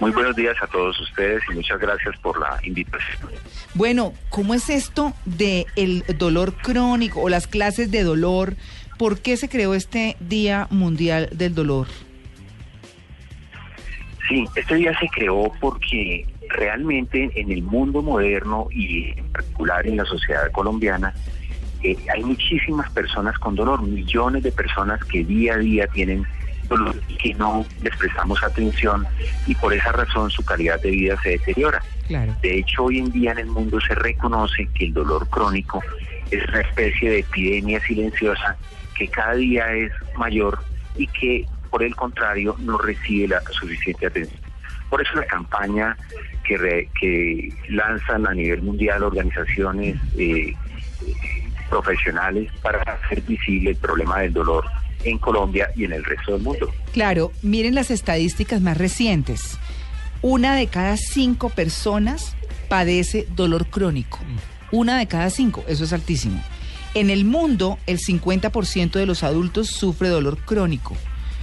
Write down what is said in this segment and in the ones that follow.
Muy buenos días a todos ustedes y muchas gracias por la invitación. Bueno, ¿cómo es esto de el dolor crónico o las clases de dolor? ¿Por qué se creó este Día Mundial del Dolor? Sí, este día se creó porque realmente en el mundo moderno y en particular en la sociedad colombiana eh, hay muchísimas personas con dolor, millones de personas que día a día tienen dolor que no les prestamos atención y por esa razón su calidad de vida se deteriora. Claro. De hecho, hoy en día en el mundo se reconoce que el dolor crónico es una especie de epidemia silenciosa que cada día es mayor y que, por el contrario, no recibe la suficiente atención. Por eso la campaña que, re- que lanzan a nivel mundial organizaciones eh, profesionales para hacer visible el problema del dolor en Colombia y en el resto del mundo. Claro, miren las estadísticas más recientes. Una de cada cinco personas padece dolor crónico. Una de cada cinco, eso es altísimo. En el mundo, el 50% de los adultos sufre dolor crónico.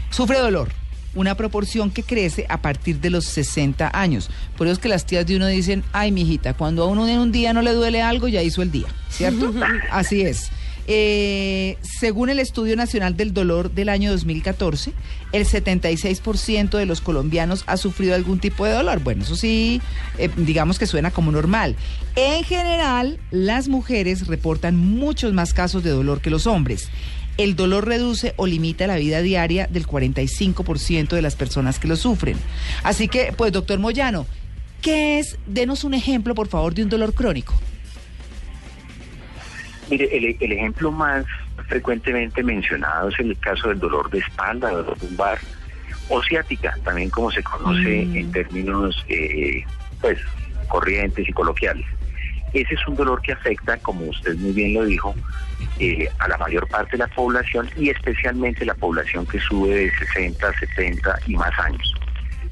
Sufre dolor, una proporción que crece a partir de los 60 años. Por eso es que las tías de uno dicen, ay, mijita, cuando a uno en un día no le duele algo, ya hizo el día, ¿cierto? Así es. Eh, según el Estudio Nacional del Dolor del año 2014, el 76% de los colombianos ha sufrido algún tipo de dolor. Bueno, eso sí, eh, digamos que suena como normal. En general, las mujeres reportan muchos más casos de dolor que los hombres. El dolor reduce o limita la vida diaria del 45% de las personas que lo sufren. Así que, pues, doctor Moyano, ¿qué es? Denos un ejemplo, por favor, de un dolor crónico. Mire, el, el ejemplo más frecuentemente mencionado es el caso del dolor de espalda, dolor lumbar o ciática, también como se conoce Mm. en términos eh, pues corrientes y coloquiales. Ese es un dolor que afecta, como usted muy bien lo dijo, eh, a la mayor parte de la población y especialmente la población que sube de 60, 70 y más años.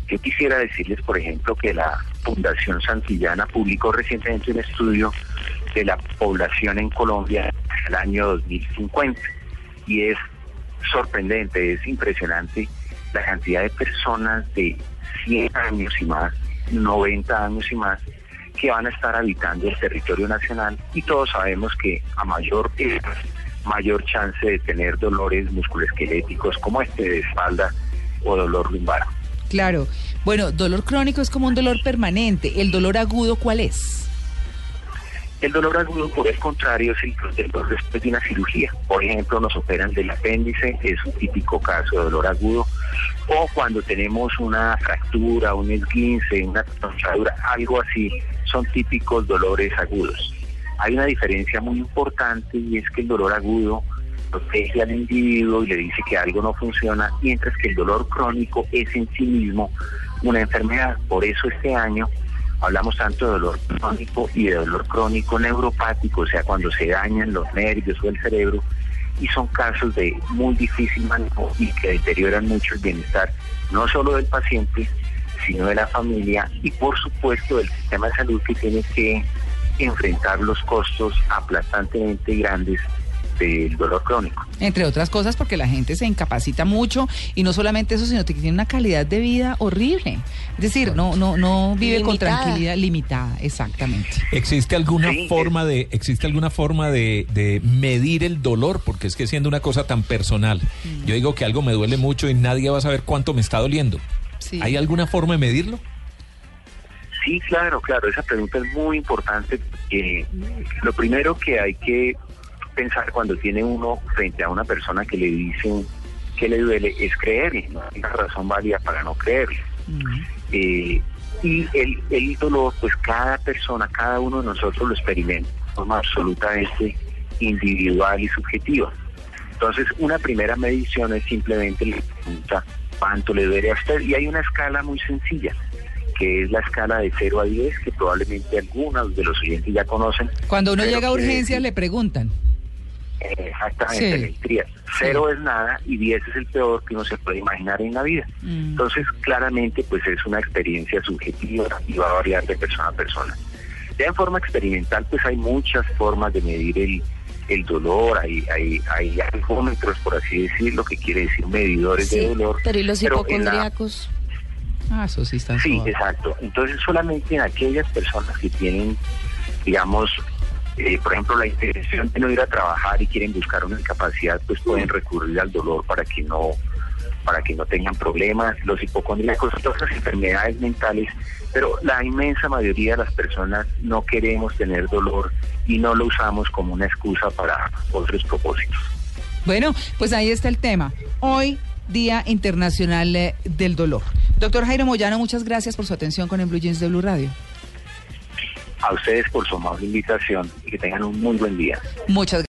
Yo quisiera decirles, por ejemplo, que la Fundación Santillana publicó recientemente un estudio de la población en Colombia el año 2050 y es sorprendente, es impresionante la cantidad de personas de 100 años y más, 90 años y más, que van a estar habitando el territorio nacional y todos sabemos que a mayor edad, mayor chance de tener dolores musculoesqueléticos como este de espalda o dolor lumbar. Claro. Bueno, dolor crónico es como un dolor permanente. ¿El dolor agudo cuál es? El dolor agudo, por el contrario, es el dolor después de una cirugía. Por ejemplo, nos operan del apéndice, es un típico caso de dolor agudo. O cuando tenemos una fractura, un esguince, una tronchadura, algo así, son típicos dolores agudos. Hay una diferencia muy importante y es que el dolor agudo protege al individuo y le dice que algo no funciona, mientras que el dolor crónico es en sí mismo una enfermedad. Por eso este año hablamos tanto de dolor crónico y de dolor crónico neuropático, o sea, cuando se dañan los nervios o el cerebro, y son casos de muy difícil manejo y que deterioran mucho el bienestar, no solo del paciente, sino de la familia y por supuesto del sistema de salud que tiene que enfrentar los costos aplastantemente grandes del dolor crónico. Entre otras cosas porque la gente se incapacita mucho y no solamente eso, sino que tiene una calidad de vida horrible. Es decir, no, no, no vive con tranquilidad limitada, exactamente. ¿Existe alguna Sí, forma de existe alguna forma de, de medir el dolor? Porque es que siendo una cosa tan personal, yo digo que algo me duele mucho y nadie va a saber cuánto me está doliendo. Sí. ¿Hay alguna forma de medirlo? Sí, claro, claro, esa pregunta es muy importante. porque lo primero que hay que pensar cuando tiene uno frente a una persona que le dicen que le duele es creerle, no hay una razón válida para no creerle. Eh, y el, el dolor, pues cada persona, cada uno de nosotros lo experimenta de forma absolutamente individual y subjetiva. Entonces, una primera medición es simplemente la pregunta cuánto le duele a usted. Y hay una escala muy sencilla, que es la escala de 0 a 10, que probablemente algunos de los oyentes ya conocen. Cuando uno llega a urgencias le preguntan. Eh, Exactamente, Sí. en el trias. Cero es nada y 10 es el peor que uno se puede imaginar en la vida. Mm. Entonces, claramente, pues es una experiencia subjetiva y va a variar de persona a persona. Ya en forma experimental, pues hay muchas formas de medir el, el dolor, hay, hay, hay algómetros, por así decirlo, que quiere decir medidores de dolor. pero ¿y los hipocondríacos? Ah, eso sí está Sí, exacto. Entonces solamente en aquellas personas que tienen, digamos, eh, por ejemplo, la intención de no ir a trabajar y quieren buscar una incapacidad, pues pueden recurrir al dolor para que no para que no tengan problemas. Los hipocondríacos, todas las enfermedades mentales, pero la inmensa mayoría de las personas no queremos tener dolor y no lo usamos como una excusa para otros propósitos. Bueno, pues ahí está el tema. Hoy, Día Internacional eh, del Dolor. Doctor Jairo Moyano, muchas gracias por su atención con el Blue Jeans de Blue Radio. A ustedes por su amable invitación y que tengan un muy buen día. Muchas